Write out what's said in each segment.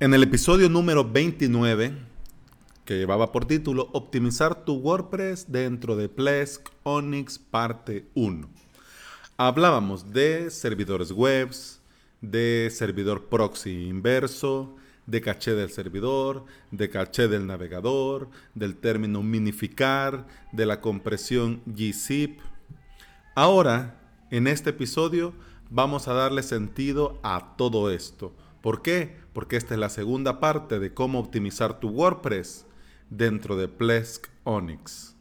En el episodio número 29, que llevaba por título Optimizar tu WordPress dentro de Plesk Onyx parte 1, hablábamos de servidores webs, de servidor proxy inverso, de caché del servidor, de caché del navegador, del término minificar, de la compresión gzip. Ahora, en este episodio, vamos a darle sentido a todo esto ¿Por qué? Porque esta es la segunda parte de cómo optimizar tu WordPress dentro de Plesk Onyx.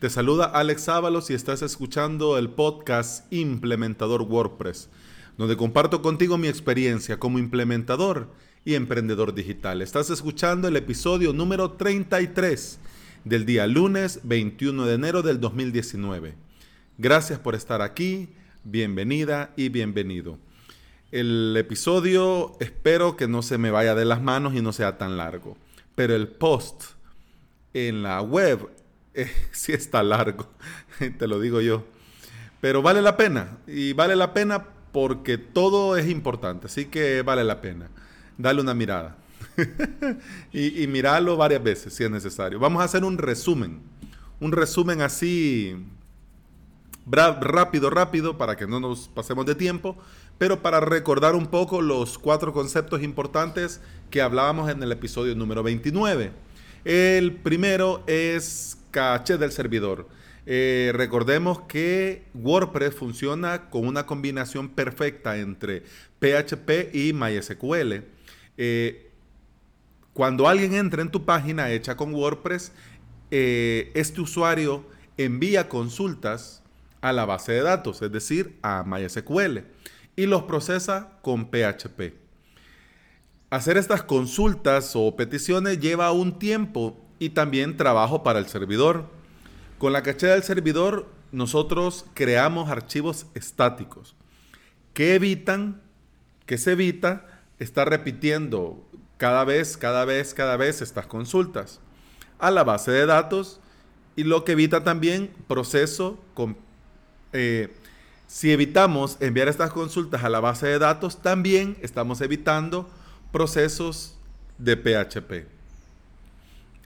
Te saluda Alex Ábalos y estás escuchando el podcast Implementador WordPress, donde comparto contigo mi experiencia como implementador y emprendedor digital. Estás escuchando el episodio número 33 del día lunes 21 de enero del 2019. Gracias por estar aquí, bienvenida y bienvenido. El episodio espero que no se me vaya de las manos y no sea tan largo. Pero el post en la web eh, sí está largo, te lo digo yo. Pero vale la pena. Y vale la pena porque todo es importante. Así que vale la pena. Dale una mirada. y, y mirarlo varias veces si es necesario. Vamos a hacer un resumen. Un resumen así rápido, rápido, para que no nos pasemos de tiempo, pero para recordar un poco los cuatro conceptos importantes que hablábamos en el episodio número 29. El primero es caché del servidor. Eh, recordemos que WordPress funciona con una combinación perfecta entre PHP y MySQL. Eh, cuando alguien entra en tu página hecha con WordPress, eh, este usuario envía consultas a la base de datos, es decir, a MySQL, y los procesa con PHP. Hacer estas consultas o peticiones lleva un tiempo y también trabajo para el servidor. Con la caché del servidor nosotros creamos archivos estáticos que evitan, que se evita estar repitiendo cada vez, cada vez, cada vez estas consultas a la base de datos y lo que evita también proceso con eh, si evitamos enviar estas consultas a la base de datos, también estamos evitando procesos de PHP.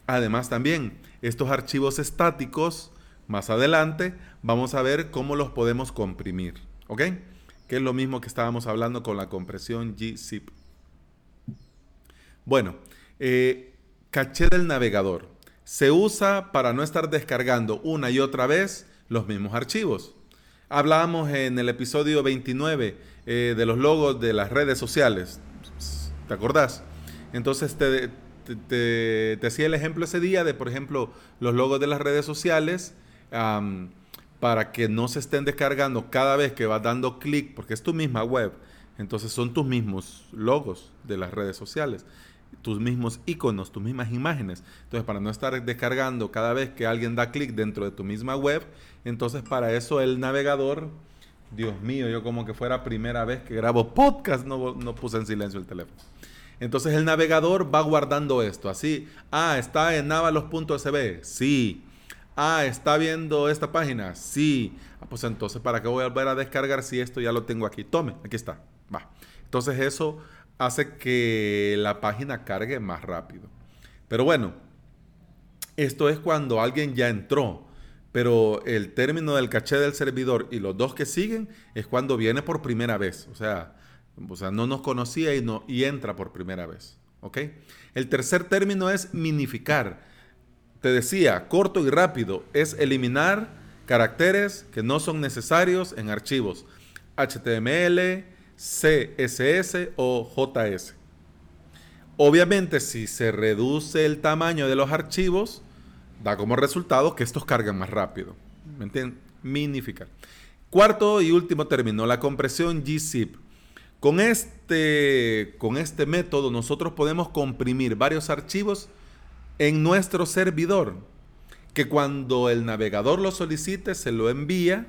Además también, estos archivos estáticos, más adelante, vamos a ver cómo los podemos comprimir. ¿Ok? Que es lo mismo que estábamos hablando con la compresión gzip. Bueno, eh, caché del navegador. Se usa para no estar descargando una y otra vez los mismos archivos. Hablábamos en el episodio 29 eh, de los logos de las redes sociales. ¿Te acordás? Entonces te, te, hacía el ejemplo ese día de, por ejemplo, los logos de las redes sociales para que no se estén descargando cada vez que vas dando clic, porque es tu misma web. Entonces son tus mismos logos de las redes sociales tus mismos iconos, tus mismas imágenes. Entonces, para no estar descargando cada vez que alguien da clic dentro de tu misma web, entonces para eso el navegador, Dios mío, yo como que fuera primera vez que grabo podcast, no, no puse en silencio el teléfono. Entonces el navegador va guardando esto, así, ah, está en navalos.sb, sí. Ah, está viendo esta página, sí. Ah, pues entonces, ¿para qué voy a volver a descargar si esto ya lo tengo aquí? Tome, aquí está. Va. Entonces eso hace que la página cargue más rápido. Pero bueno, esto es cuando alguien ya entró, pero el término del caché del servidor y los dos que siguen es cuando viene por primera vez, o sea, o sea no nos conocía y, no, y entra por primera vez. El tercer término es minificar. Te decía, corto y rápido, es eliminar caracteres que no son necesarios en archivos HTML, CSS o JS. Obviamente, si se reduce el tamaño de los archivos, da como resultado que estos cargan más rápido. ¿Me entienden? Minificar. Cuarto y último término, la compresión gzip. Con este, con este método nosotros podemos comprimir varios archivos en nuestro servidor, que cuando el navegador lo solicite se lo envía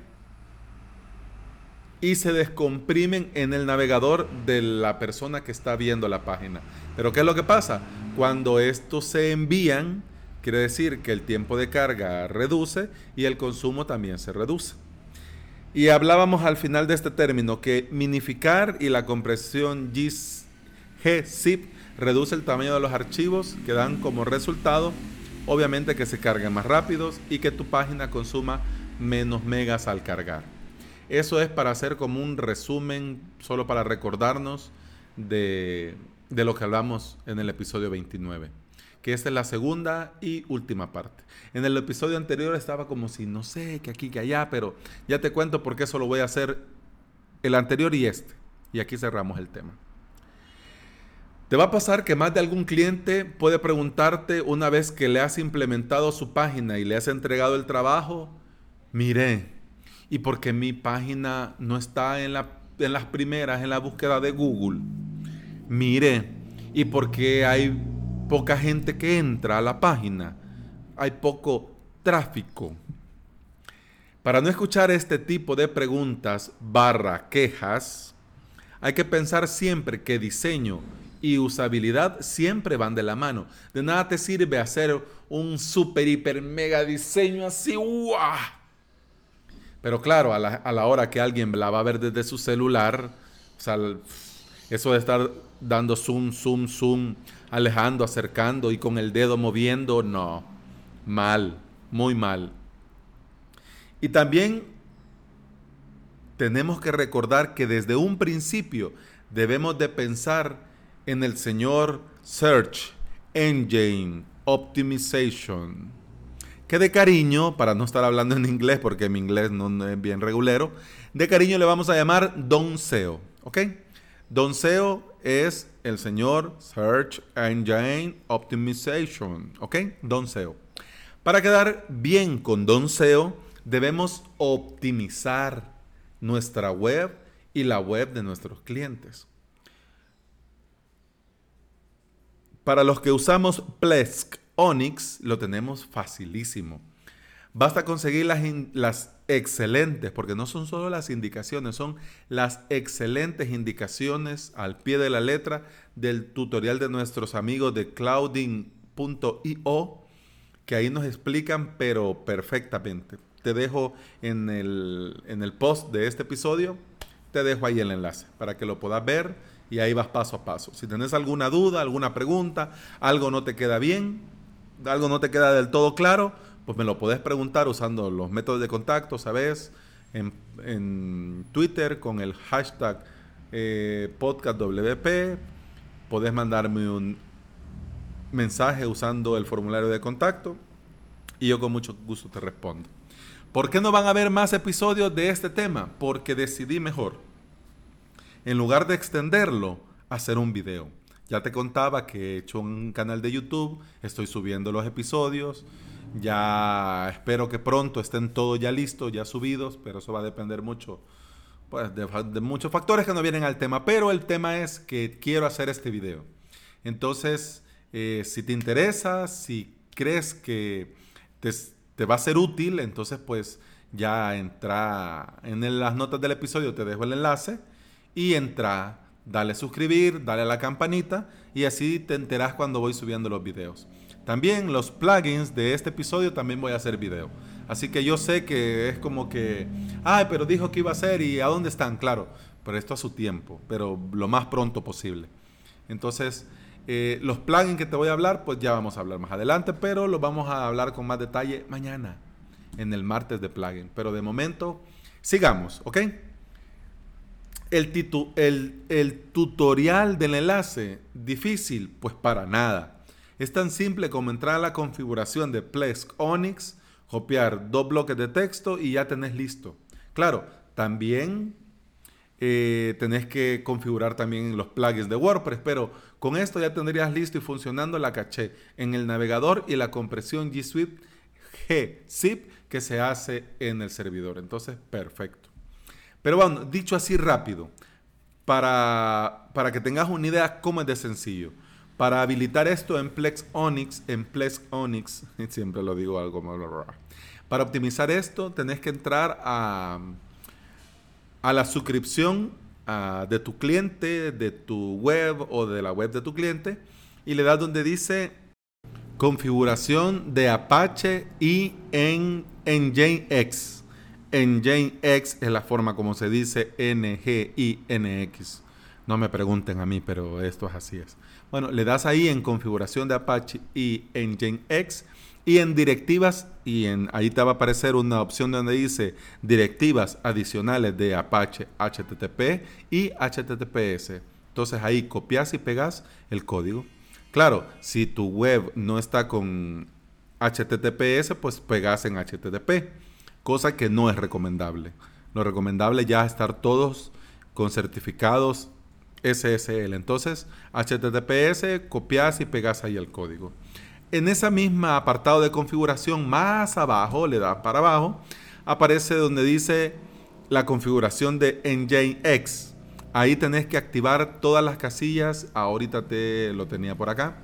y se descomprimen en el navegador de la persona que está viendo la página. Pero ¿qué es lo que pasa? Cuando estos se envían, quiere decir que el tiempo de carga reduce y el consumo también se reduce. Y hablábamos al final de este término que minificar y la compresión gzip reduce el tamaño de los archivos que dan como resultado, obviamente, que se carguen más rápidos y que tu página consuma menos megas al cargar. Eso es para hacer como un resumen, solo para recordarnos de, de lo que hablamos en el episodio 29 que esta es la segunda y última parte. En el episodio anterior estaba como si no sé, que aquí, que allá, pero ya te cuento por qué solo voy a hacer el anterior y este. Y aquí cerramos el tema. Te va a pasar que más de algún cliente puede preguntarte una vez que le has implementado su página y le has entregado el trabajo, mire, ¿y por qué mi página no está en, la, en las primeras en la búsqueda de Google? Mire, ¿y por qué hay poca gente que entra a la página? Hay poco tráfico. Para no escuchar este tipo de preguntas barra quejas, hay que pensar siempre que diseño y usabilidad siempre van de la mano. De nada te sirve hacer un super, hiper, mega diseño así, ¡guau! Pero claro, a la, hora que alguien la va a ver desde su celular, eso de estar dando zoom, zoom, zoom, alejando, acercando y con el dedo moviendo, no, mal, muy mal. Y también tenemos que recordar que desde un principio debemos de pensar en el señor Search Engine Optimization. Que de cariño, para no estar hablando en inglés porque mi inglés no es bien regulero, de cariño le vamos a llamar Don SEO. ¿Ok? Don SEO es el señor Search Engine Optimization. ¿Ok? Don SEO. Para quedar bien con Don SEO, debemos optimizar nuestra web y la web de nuestros clientes. Para los que usamos Plesk Onyx, lo tenemos facilísimo. Basta conseguir las, las, excelentes, porque no son solo las indicaciones, son las excelentes indicaciones al pie de la letra del tutorial de nuestros amigos de clouding.io, que ahí nos explican, pero perfectamente. Te dejo en el, en el post de este episodio, te dejo ahí el enlace para que lo puedas ver y ahí vas paso a paso. Si tenés alguna duda, alguna pregunta, algo no te queda bien, algo no te queda del todo claro, pues me lo podés preguntar usando los métodos de contacto, ¿sabes? En, Twitter con el hashtag eh, podcastwp. Podés mandarme un mensaje usando el formulario de contacto y yo con mucho gusto te respondo. ¿Por qué no van a haber más episodios de este tema? Porque decidí mejor en lugar de extenderlo, hacer un video. Ya te contaba que he hecho un canal de YouTube, estoy subiendo los episodios, ya espero que pronto estén todos ya listos, ya subidos, pero eso va a depender mucho pues, de, muchos factores que no vienen al tema, pero el tema es que quiero hacer este video. Entonces, eh, si te interesa, si crees que te, te, va a ser útil, entonces pues ya entra en las notas del episodio, te dejo el enlace y entra, dale suscribir, dale a la campanita y así te enterás cuando voy subiendo los videos. También los plugins de este episodio también voy a hacer video. Así que yo sé que es como que, ay, pero dijo que iba a hacer y a dónde están, claro, pero esto a su tiempo, pero lo más pronto posible. Entonces, eh, los plugins que te voy a hablar, pues ya vamos a hablar más adelante, pero los vamos a hablar con más detalle mañana, en el martes de plugin. Pero de momento, sigamos, ¿ok? El, el, tutorial del enlace, difícil, pues para nada. Es tan simple como entrar a la configuración de Plesk Onyx, copiar dos bloques de texto y ya tenés listo. Claro, también eh, tenés que configurar también los plugins de WordPress, pero con esto ya tendrías listo y funcionando la caché en el navegador y la compresión G Suite G-Zip que se hace en el servidor. Entonces, perfecto. Pero bueno, dicho así rápido, para, para que tengas una idea cómo es de sencillo. Para habilitar esto en Plex Onyx, en Plex Onyx, siempre lo digo algo. Para optimizar esto, tenés que entrar a, a la suscripción de tu cliente, de tu web o de la web de tu cliente y le das donde dice configuración de Apache y en Nginx. Nginx es la forma como se dice N-G-I-N-X. No me pregunten a mí, pero esto es así es. Bueno, le das ahí en configuración de Apache y en Nginx y en directivas y en ahí te va a aparecer una opción donde dice directivas adicionales de Apache HTTP y HTTPS. Entonces ahí copias y pegas el código. Claro, si tu web no está con HTTPS, pues pegas en HTTP, cosa que no es recomendable. Lo recomendable ya es estar todos con certificados SSL. Entonces, HTTPS, copias y pegas ahí el código. En esa misma apartado de configuración, más abajo, le das para abajo, aparece donde dice la configuración de Nginx. Ahí tenés que activar todas las casillas. Ahorita te lo tenía por acá.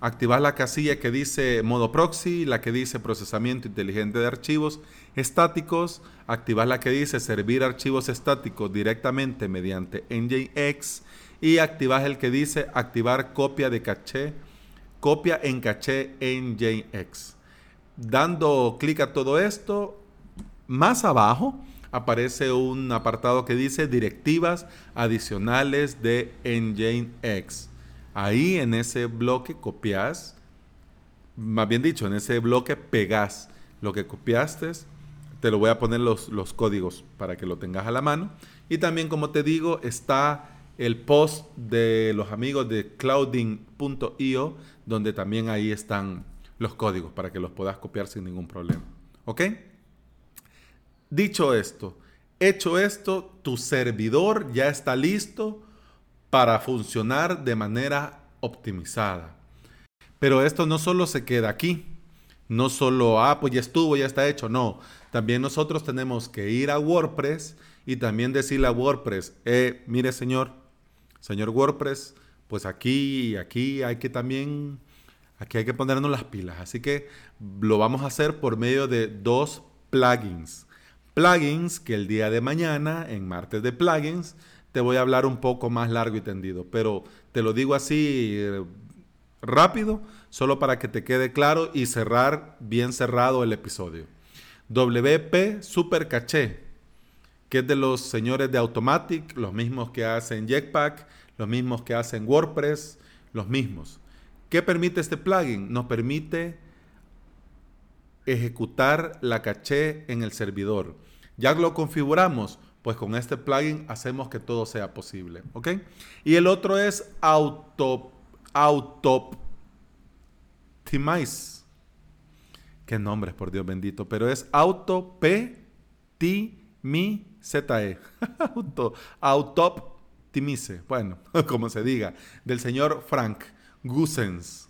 Activar la casilla que dice modo proxy, la que dice procesamiento inteligente de archivos estáticos. Activar la que dice servir archivos estáticos directamente mediante Nginx y activas el que dice activar copia de caché, copia en caché JX. Dando clic a todo esto, más abajo aparece un apartado que dice directivas adicionales de Nginx. Ahí en ese bloque copias, más bien dicho, en ese bloque pegas lo que copiaste. Te lo voy a poner los, los códigos para que lo tengas a la mano. Y también, como te digo, está el post de los amigos de clouding.io, donde también ahí están los códigos para que los puedas copiar sin ningún problema. ¿Ok? Dicho esto, hecho esto, tu servidor ya está listo para funcionar de manera optimizada. Pero esto no solo se queda aquí, no solo, ah, pues ya estuvo, ya está hecho, no. También nosotros tenemos que ir a WordPress y también decirle a WordPress, eh, mire señor, señor WordPress, pues aquí, aquí hay que también, aquí hay que ponernos las pilas. Así que lo vamos a hacer por medio de dos plugins. Plugins que el día de mañana, en martes de plugins, te voy a hablar un poco más largo y tendido, pero te lo digo así eh, rápido, solo para que te quede claro y cerrar bien cerrado el episodio. WP Super Caché que es de los señores de Automatic, los mismos que hacen Jetpack, los mismos que hacen WordPress, los mismos. ¿Qué permite este plugin? Nos permite ejecutar la caché en el servidor. Ya lo configuramos, pues con este plugin hacemos que todo sea posible, ¿ok? Y el otro es Auto Autoptimize. Qué nombres, por Dios bendito, pero es Auto P T mi ZE. Auto, autoptimice. Bueno, como se diga. Del señor Frank Gusens.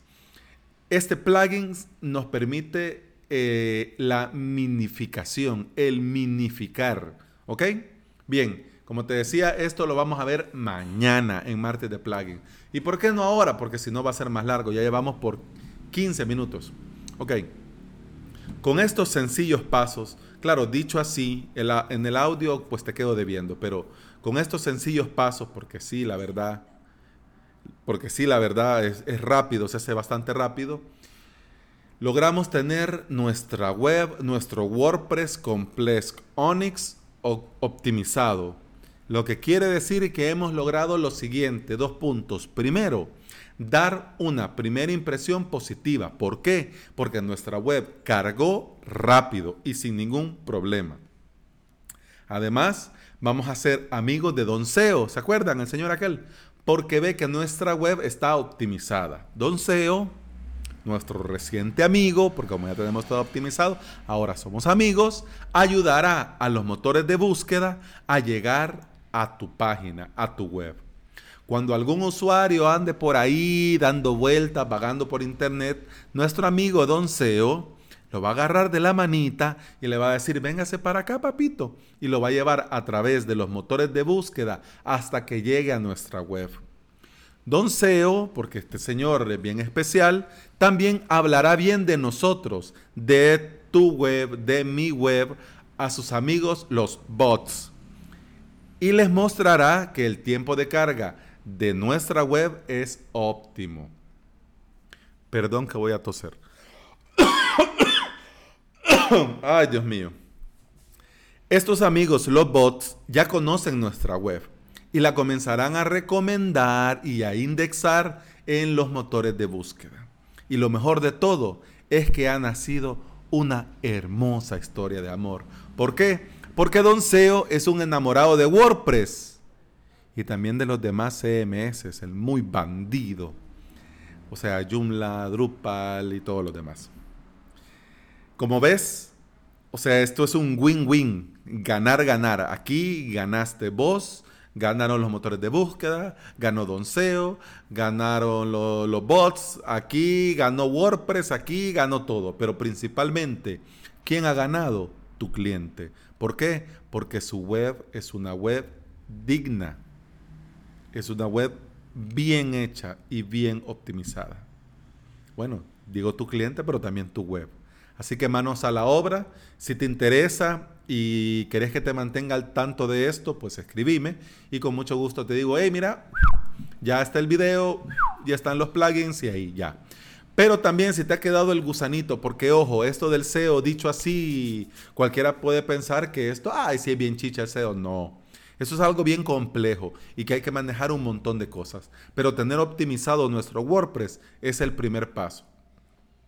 Este plugin nos permite eh, la minificación, el minificar. ¿Ok? Bien, como te decía, esto lo vamos a ver mañana en martes de plugin. ¿Y por qué no ahora? Porque si no va a ser más largo. Ya llevamos por 15 minutos. Ok. Con estos sencillos pasos Claro, dicho así, en el audio pues te quedo debiendo, pero con estos sencillos pasos, porque sí, la verdad, porque sí, la verdad es, rápido, se hace bastante rápido, logramos tener nuestra web, nuestro WordPress Complex Onyx optimizado. Lo que quiere decir que hemos logrado lo siguiente, dos puntos. Primero, dar una primera impresión positiva. ¿Por qué? Porque nuestra web cargó rápido y sin ningún problema. Además, vamos a ser amigos de Don SEO. ¿Se acuerdan? El señor aquel. Porque ve que nuestra web está optimizada. Don SEO, nuestro reciente amigo, porque como ya tenemos todo optimizado, ahora somos amigos, ayudará a los motores de búsqueda a llegar a tu página, a tu web. Cuando algún usuario ande por ahí dando vueltas, vagando por internet, nuestro amigo Don SEO lo va a agarrar de la manita y le va a decir, véngase para acá, papito. Y lo va a llevar a través de los motores de búsqueda hasta que llegue a nuestra web. Don SEO, porque este señor es bien especial, también hablará bien de nosotros, de tu web, de mi web, a sus amigos los bots. Y les mostrará que el tiempo de carga de nuestra web es óptimo. Perdón que voy a toser. Ay, Dios mío. Estos amigos, los bots, ya conocen nuestra web y la comenzarán a recomendar y a indexar en los motores de búsqueda. Y lo mejor de todo es que ha nacido una hermosa historia de amor. ¿Por qué? Porque Don SEO es un enamorado de WordPress y también de los demás CMS, el muy bandido. O sea, Joomla, Drupal y todos los demás. Como ves, o sea, esto es un win-win, ganar, ganar. Aquí ganaste vos, ganaron los motores de búsqueda, ganó Donceo, ganaron los bots, aquí ganó WordPress, aquí ganó todo. Pero principalmente, ¿quién ha ganado? Tu cliente. ¿Por qué? Porque su web es una web digna. Es una web bien hecha y bien optimizada. Bueno, digo tu cliente, pero también tu web. Así que manos a la obra. Si te interesa y querés que te mantenga al tanto de esto, pues escribime y con mucho gusto te digo, hey, mira, ya está el video, ya están los plugins y ahí ya. Pero también si te ha quedado el gusanito, porque ojo, esto del SEO dicho así, cualquiera puede pensar que esto, ay, si es bien chicha el SEO. No, eso es algo bien complejo y que hay que manejar un montón de cosas. Pero tener optimizado nuestro WordPress es el primer paso.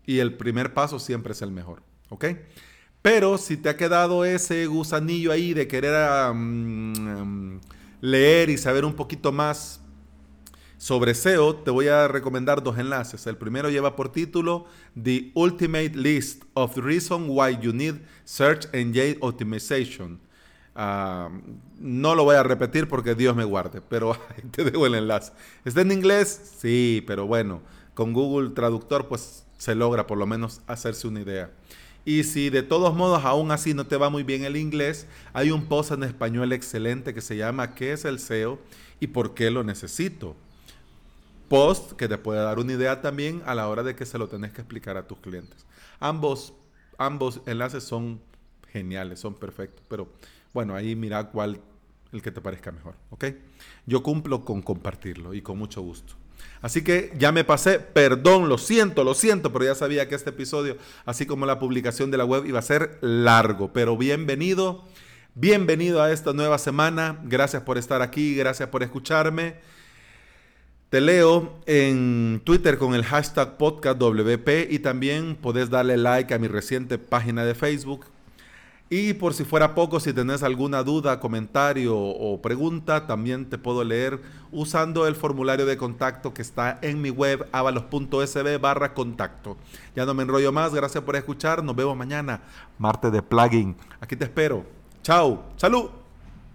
Y el primer paso siempre es el mejor. ¿Ok? Pero si te ha quedado ese gusanillo ahí de querer leer y saber un poquito más sobre SEO, te voy a recomendar dos enlaces. El primero lleva por título The Ultimate List of Reasons Why You Need Search Engine Optimization. No lo voy a repetir porque Dios me guarde, pero te dejo el enlace. ¿Está en inglés? Sí, pero bueno, con Google Traductor pues se logra por lo menos hacerse una idea. Y si de todos modos aún así no te va muy bien el inglés, hay un post en español excelente que se llama ¿Qué es el SEO y por qué lo necesito? Post que te puede dar una idea también a la hora de que se lo tenés que explicar a tus clientes. Ambos, ambos enlaces son geniales, son perfectos, pero bueno, ahí mira cuál el que te parezca mejor, ¿ok? Yo cumplo con compartirlo y con mucho gusto. Así que ya me pasé, perdón, lo siento, lo siento, pero ya sabía que este episodio, así como la publicación de la web, iba a ser largo, pero bienvenido, bienvenido a esta nueva semana, gracias por estar aquí, gracias por escucharme. Te leo en Twitter con el hashtag podcastwp y también podés darle like a mi reciente página de Facebook y por si fuera poco, si tenés alguna duda, comentario o pregunta, también te puedo leer usando el formulario de contacto que está en mi web avalos.sb barra contacto. Ya no me enrollo más, gracias por escuchar, nos vemos mañana, martes de plugin. Aquí te espero. Chao, salud.